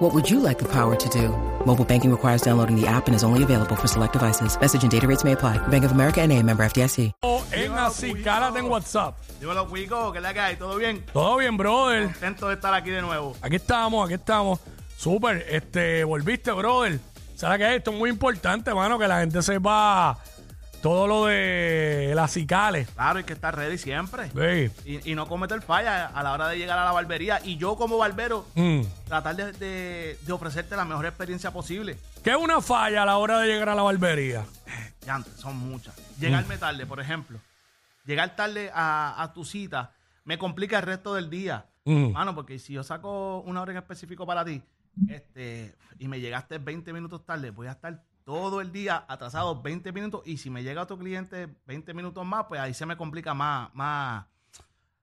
What would you like the power to do? Mobile banking requires downloading the app and is only available for select devices. Message and data rates may apply. Bank of America and a member FDIC. En Acicálate en WhatsApp. Dímelo, Cuico, ¿qué es la que hay? ¿Todo bien? Todo bien, brother. Contento de estar aquí de nuevo. Aquí estamos, aquí estamos. Súper, este, volviste, brother. ¿Sabes qué? Esto es muy importante, mano, que la gente sepa todo lo de las cicales. Claro, hay que estar ready siempre. Sí. Y, y no cometer falla a la hora de llegar a la barbería. Y yo como barbero, Mm. tratar de, de- de ofrecerte la mejor experiencia posible. ¿Qué es una falla a la hora de llegar a la barbería? Ya antes, son muchas. Llegarme tarde, por ejemplo. Llegar tarde a, a tu cita me complica el resto del día. Mm. Mano, porque si yo saco una hora en específico para ti este, y me llegaste 20 minutos tarde, voy a estar todo el día atrasado 20 minutos. Y si me llega otro cliente 20 minutos más, pues ahí se me complica más, más,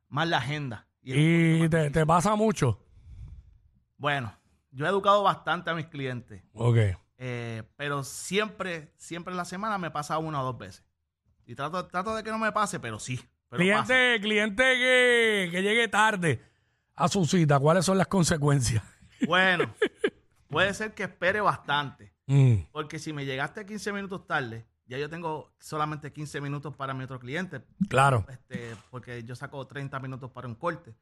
más la agenda. Y te, pasa mucho. Bueno, yo he educado bastante a mis clientes. Ok. Eh, pero siempre, siempre en la semana me pasa una o dos veces. Y trato, trato de que no me pase, pero sí. Pero pasa. Cliente, cliente que, que llegue tarde a su cita, ¿cuáles son las consecuencias? Bueno, puede ser que espere bastante. Mm. Porque si me llegaste 15 minutos tarde, ya yo tengo solamente 15 minutos para mi otro cliente. Claro. Este, porque yo saco 30 minutos para un corte.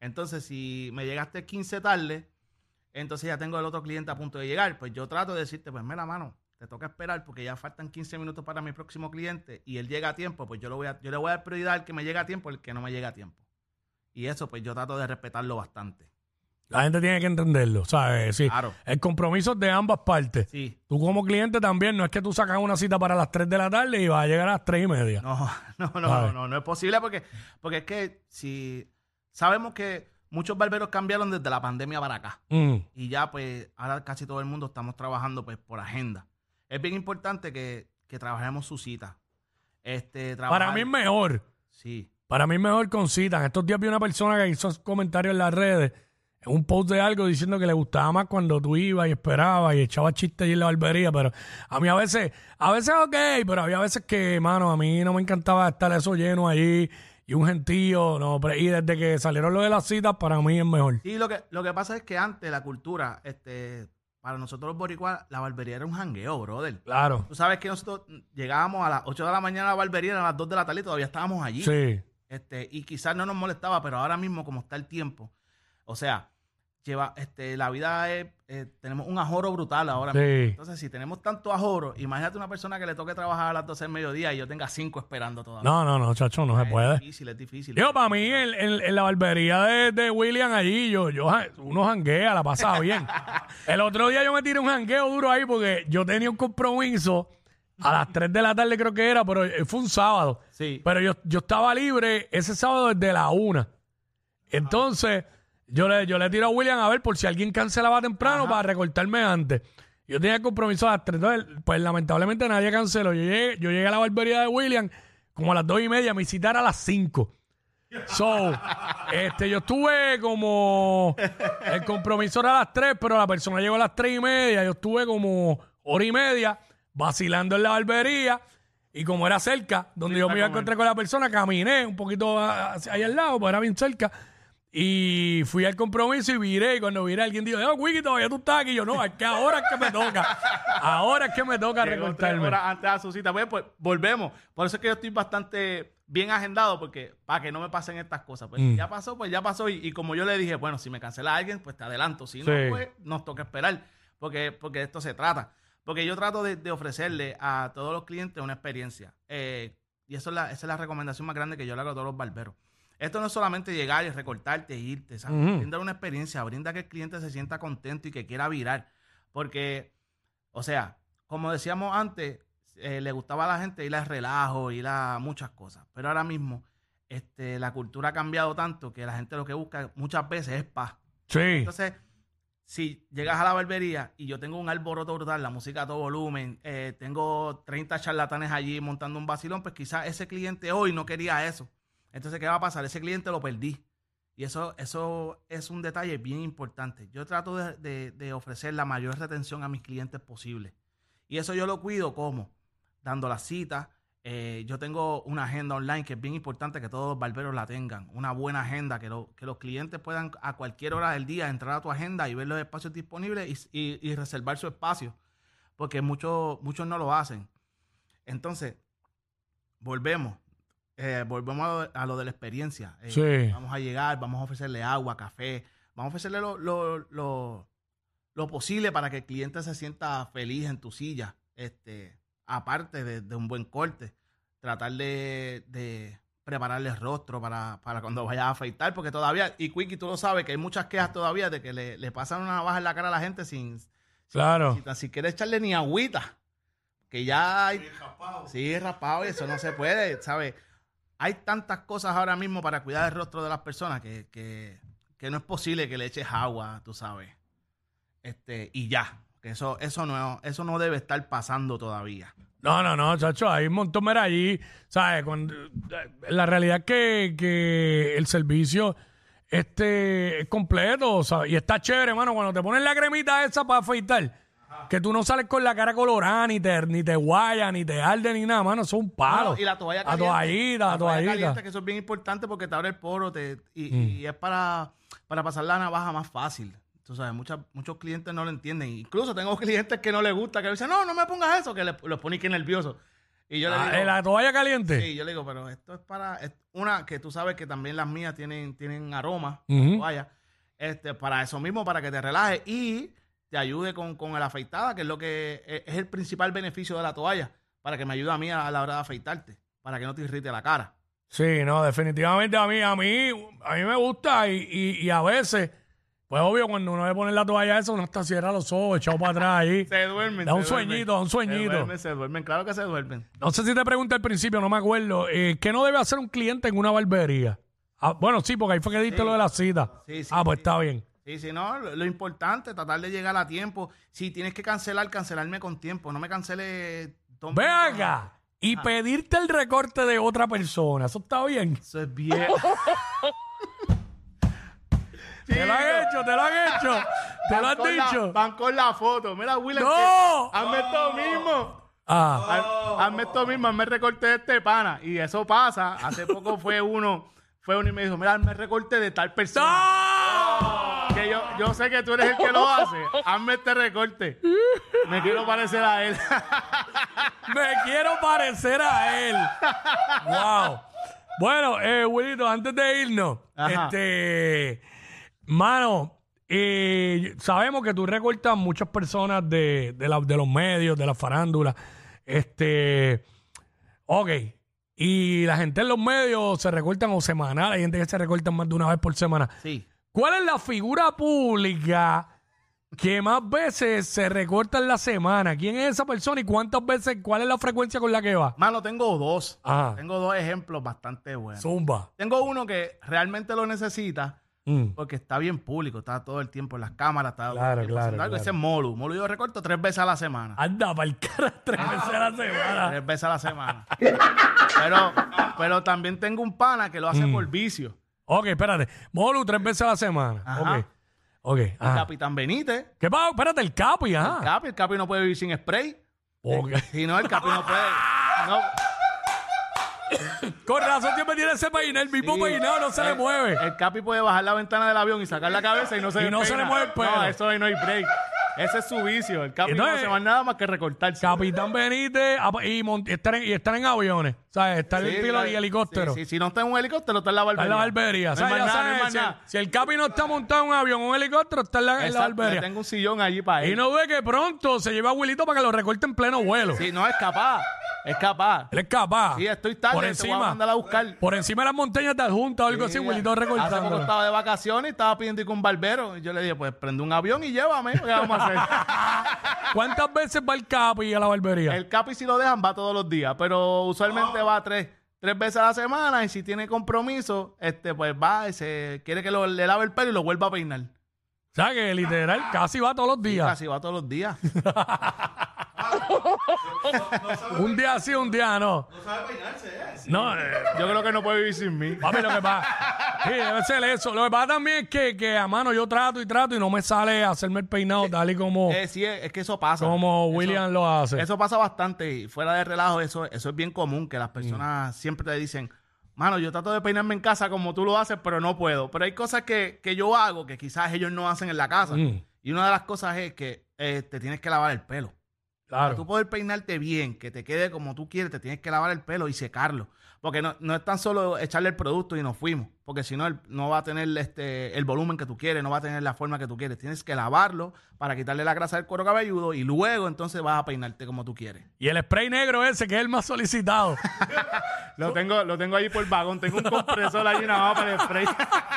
Entonces, si me llegaste 15 tarde, entonces ya tengo el otro cliente a punto de llegar. Pues yo trato de decirte, pues mira, mano, te toca esperar porque ya faltan 15 minutos para mi próximo cliente y él llega a tiempo, pues yo, lo voy a, yo le voy a dar prioridad al que me llega a tiempo, el que no me llega a tiempo. Y eso, pues yo trato de respetarlo bastante. La gente tiene que entenderlo, ¿sabes? Sí. Claro. El compromiso es de ambas partes. Sí. Tú como cliente también, no es que tú sacas una cita para las 3 de la tarde y vas a llegar a las 3 y media. No, no, no, no, no, no es posible porque, porque es que si sabemos que muchos barberos cambiaron desde la pandemia para acá. Mm. Y ya, pues, ahora casi todo el mundo estamos trabajando pues por agenda. Es bien importante que, que trabajemos su cita. Este, Para trabajar- mí es mejor. Sí. Para mí es mejor con cita. En estos días vi una persona que hizo comentarios en las redes, un post de algo diciendo que le gustaba más cuando tú ibas y esperabas y echabas chistes allí en la barbería, pero a mí a veces, a veces ok, pero había veces que, mano, a mí no me encantaba estar eso lleno allí y un gentío, no, pero- y desde que salieron lo de las citas, para mí es mejor. Sí, lo que, lo que pasa es que antes la cultura, este, para nosotros los boricuas, la barbería era un jangueo, brother. Claro, Tú sabes que nosotros llegábamos a las 8 de la mañana a la barbería, a las 2 de la tarde y todavía estábamos allí. sí. Este, y quizás no nos molestaba, pero ahora mismo, como está el tiempo, o sea, lleva, este, la vida es, eh, tenemos un ajoro brutal ahora Sí. mismo. Entonces, si tenemos tanto ajoro, imagínate una persona que le toque trabajar a las 12 del mediodía y yo tenga 5 esperando todavía. No, no, no, chacho, no se Es puede. difícil, es difícil. Digo, para mí, en, en- en la barbería de, de William allí, yo, yo, uno janguea, la pasaba bien. El otro día yo me tiré un jangueo duro ahí porque yo tenía un compromiso a las 3 de la tarde, creo que era, pero eh, fue un sábado. Sí. Pero yo, yo estaba libre ese sábado desde la una. Entonces, yo le, yo le tiro a William a ver por si alguien cancelaba temprano para recortarme antes. Yo tenía el compromiso a las 3. Entonces, pues lamentablemente nadie canceló. Yo llegué, yo llegué a la barbería de William como a las 2 y media. Mi cita era a las 5. So, este, yo estuve como. El compromiso era a las 3, pero la persona llegó a las 3 y media. Yo estuve como hora y media vacilando en la barbería. Y como era cerca, donde yo me iba a encontrar con la persona, caminé un poquito hacia ahí al lado, pues era bien cerca. Y fui al compromiso y viré. Y cuando viré, alguien dijo, oh, Wiki, todavía tú estás aquí. Y yo, no, es que ahora es que me toca. Ahora es que me toca Llegó recortarme. horas antes a su cita. Pues, pues, volvemos. Por eso es que yo estoy bastante bien agendado, porque para que no me pasen estas cosas. Pues Mm. ya pasó, pues ya pasó. Y, y como yo le dije, bueno, si me cancela alguien, pues te adelanto. Si Sí. no, pues nos toca esperar. Porque, porque de esto se trata. Porque yo trato de, de ofrecerle a todos los clientes una experiencia. Eh, y eso es la, esa es la recomendación más grande que yo le hago a todos los barberos. Esto no es solamente llegar y recortarte e irte. Brinda una experiencia, brinda que el cliente se sienta contento y que quiera virar. Porque, o sea, como decíamos antes, eh, le gustaba a la gente ir al relajo, ir a muchas cosas. Pero ahora mismo, este, la cultura ha cambiado tanto que la gente lo que busca muchas veces es paz. Sí. Entonces, si llegas a la barbería y yo tengo un alboroto brutal, la música a todo volumen, eh, tengo 30 charlatanes allí montando un vacilón, pues quizás ese cliente hoy no quería eso. Entonces, ¿qué va a pasar? Ese cliente lo perdí. Y eso, eso es un detalle bien importante. Yo trato de, de- ofrecer la mayor retención a mis clientes posible. Y eso yo lo cuido como dando las citas. Eh, yo tengo una agenda online que es bien importante que todos los barberos la tengan. Una buena agenda, que, lo- que los clientes puedan a cualquier hora del día entrar a tu agenda y ver los espacios disponibles y, y- y reservar su espacio. Porque muchos, muchos no lo hacen. Entonces, volvemos. Eh, volvemos a lo, a lo de la experiencia. Eh, Sí. Vamos a llegar, vamos a ofrecerle agua, café, vamos a ofrecerle lo, lo, lo- lo posible para que el cliente se sienta feliz en tu silla. Este, aparte de, de un buen corte, tratar de, de prepararle el rostro para, para cuando vayas a afeitar, porque todavía, y Quickie, tú lo sabes, que hay muchas quejas todavía de que le, le pasan una navaja en la cara a la gente sin, Claro. si tan siquiera echarle ni agüita. Que ya hay. Sí, raspado y eso no se puede, ¿sabes? Hay tantas cosas ahora mismo para cuidar el rostro de las personas que, que, que no es posible que le eches agua, tú sabes. Este, y ya. Eso, eso no, eso no debe estar pasando todavía. No, no, no, chacho, hay un montón, mira, allí, ¿sabes? Cuando, la realidad es que, que el servicio este, es completo, ¿sabes? Y está chévere, hermano, cuando te ponen la cremita esa para afeitar, que tú no sales con la cara colorada, ni te, ni te guaya, ni te arde, ni nada, mano, eso es un palo. No, y la toalla La caliente. toallita, la toalla toallita. caliente, que eso es bien importante porque te abre el poro te, y, Mm. y es para, para pasar la navaja más fácil. Tú sabes, muchas, muchos clientes no lo entienden. Incluso tengo clientes que no les gusta, que dicen, no, no me pongas eso, que le- los pone que nervioso. Y yo Ah, le digo, ¿La toalla caliente? sí, yo le digo, pero esto es para, es una que tú sabes que también las mías tienen, tienen aroma, Ujú. toalla, este, para eso mismo, para que te relajes y te ayude con, con el afeitada, que es lo que es, es el principal beneficio de la toalla, para que me ayude a mí a, la hora de afeitarte, para que no te irrite la cara. Sí, no, definitivamente a mí, a mí, a mí me gusta y, y, y a veces, pues obvio, cuando uno le pone la toalla esa, uno está cierra los ojos, echado para atrás ahí. Se duermen. Da un se duermen. sueñito, da un sueñito. Se duermen, se duermen, claro que se duermen. No sé si te pregunté al principio, no me acuerdo. eh, ¿Qué no debe hacer un cliente en una barbería? Ah, bueno, sí, porque ahí fue que diste Sí. lo de la cita. Sí, sí, ah, pues está bien. Sí, sí, no, lo, lo importante, tratar de llegar a tiempo. Si tienes que cancelar, cancelarme con tiempo. No me cancele. dos Ve minutos. acá. Y pedirte el recorte de otra persona. Eso está bien. Eso es bien. Te lo han hecho, te lo han hecho. Te lo han la- dicho. van con la foto. Mira, William. ¡No! Hazme esto mismo. Ah, Haz- Hazme esto mismo, hazme recorte de este pana. Y eso pasa. Hace poco fue uno, fue uno y me dijo, mira, hazme recorte de tal persona. ¡No! Yo, sé que tú eres el que lo hace. Hazme este recorte. Me quiero parecer a él. Me quiero parecer a él. wow. Bueno, eh, Wilito, antes de irnos, Ajá. este, mano, eh, sabemos que tú recortas muchas personas de, de, la- de los medios, de la farándula. Este, ok. Y la gente en los medios se recortan o semanal, hay gente que se recortan más de una vez por semana. Sí. ¿Cuál es la figura pública que más veces se recorta en la semana? ¿Quién es esa persona y cuántas veces, cuál es la frecuencia con la que va? Mano, tengo dos. Ajá. Tengo dos ejemplos bastante buenos. Zumba. Tengo uno que realmente lo necesita Mm. porque está bien público, está todo el tiempo en las cámaras, está Claro, claro, algo. claro. Ese es Molu. Molu yo recorto tres veces a la semana. Anda, para el cara tres veces a la semana. Tres veces a la semana. pero, pero también tengo un pana que lo hace Mm. por vicio. Ok, espérate. Molu tres veces a la semana. Ajá. Ok. Ok. El Ajá. Capitán Benítez. ¿Qué pasa? Espérate, el capi, El ajá. Capi, el Capi no puede vivir sin spray. Ok. Si no, el Capi no puede. No, Con razón siempre tiene ese peinado, el mismo Sí. peinado no se le El- mueve. El Capi puede bajar la ventana del avión y sacar la cabeza y no se Y no se le mueve el pelo. No, eso ahí no hay break. Ese es su vicio. El Capi Entonces- no hace más nada más que recortarse. Capitán Benítez y, estar en, y estar en aviones. ¿Sabes? Estar Sí, en piloto y helicóptero. Sí, sí, Si no está en un helicóptero, está en la Está barbería. en la barbería. No O sea, hay ya más nada, no hay sabes, más si, el, nada. si el Capi no está montado en un avión o un helicóptero, está en la, en la Exacto, barbería. Tengo un sillón allí para él. Y no ve que pronto se lleva a Wilito para que lo recorte en pleno vuelo. Sí, no es capaz. Es capaz. Él es capaz. Sí, estoy tarde. Por te voy a encima, mandar a buscar. por encima de las montañas de adjunta o algo así, Sí, Wilito Hace poco recortando. estaba de vacaciones y estaba pidiendo ir con un barbero. Y yo le dije, pues prende un avión y llévame. ¿Qué vamos a hacer? ¿Cuántas veces va el Capi a la barbería? El Capi si lo dejan va todos los días, pero usualmente va tres, tres veces a la semana y si tiene compromiso, este pues va y se quiere que lo- le lave el pelo y lo vuelva a peinar. O sea que literal casi va todos los días. Casi va todos los días. Un día sí, un día no. No sabe peinarse, ¿eh? No, eh, Yo creo que no puede vivir sin mí. papi, lo que pasa. Sí, debe ser eso. Lo que pasa también es que, que a mano yo trato y trato y no me sale hacerme el peinado tal y como, Eh, sí, es, es que eso pasa. como Eso- William lo hace. Eso pasa bastante y fuera de relajo, eso, eso es bien común, que las personas siempre te dicen, mano, yo trato de peinarme en casa como tú lo haces, pero no puedo. Pero hay cosas que, que yo hago que quizás ellos no hacen en la casa. Mm. Y una de las cosas es que eh, te tienes que lavar el pelo. Para tú claro. poder peinarte bien, que te quede como tú quieres, te tienes que lavar el pelo y secarlo. Porque no, no es tan solo echarle el producto y nos fuimos. Porque si no, no va a tener este, el volumen que tú quieres, no va a tener la forma que tú quieres. Tienes que lavarlo para quitarle la grasa del cuero cabelludo y luego entonces vas a peinarte como tú quieres. Y el spray negro ese, que es el más solicitado. Lo tengo, lo tengo ahí por vagón. Tengo un compresor ahí nada más para el spray.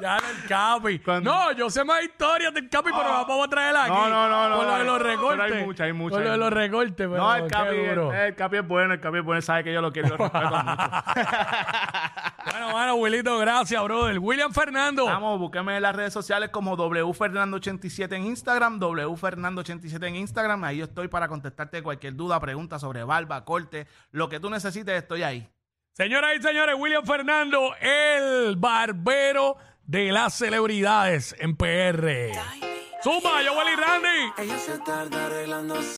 ya el Capi. Cuando- No, yo sé más historias del Capi, pero la vamos a traer aquí. No, no, no, no, Por lo de los pero hay recortes. muchas, hay muchas, Por lo de los recortes, pero no, el qué capi, duro. el, el capi es bueno, el capi es bueno. Él sabe que yo lo quiero y lo respeto mucho. Bueno, bueno, Wilito, gracias, brother. William Fernando. Vamos, búsqueme en las redes sociales como wfernando87 en Instagram, wfernando87 en Instagram. Ahí yo estoy para contestarte cualquier duda, pregunta sobre barba, corte, lo que tú necesites, estoy ahí. Señoras y señores, William Fernando, el barbero de las celebridades en PR. Zumba, yo, Willy Randy. Ella se tarda arreglándose.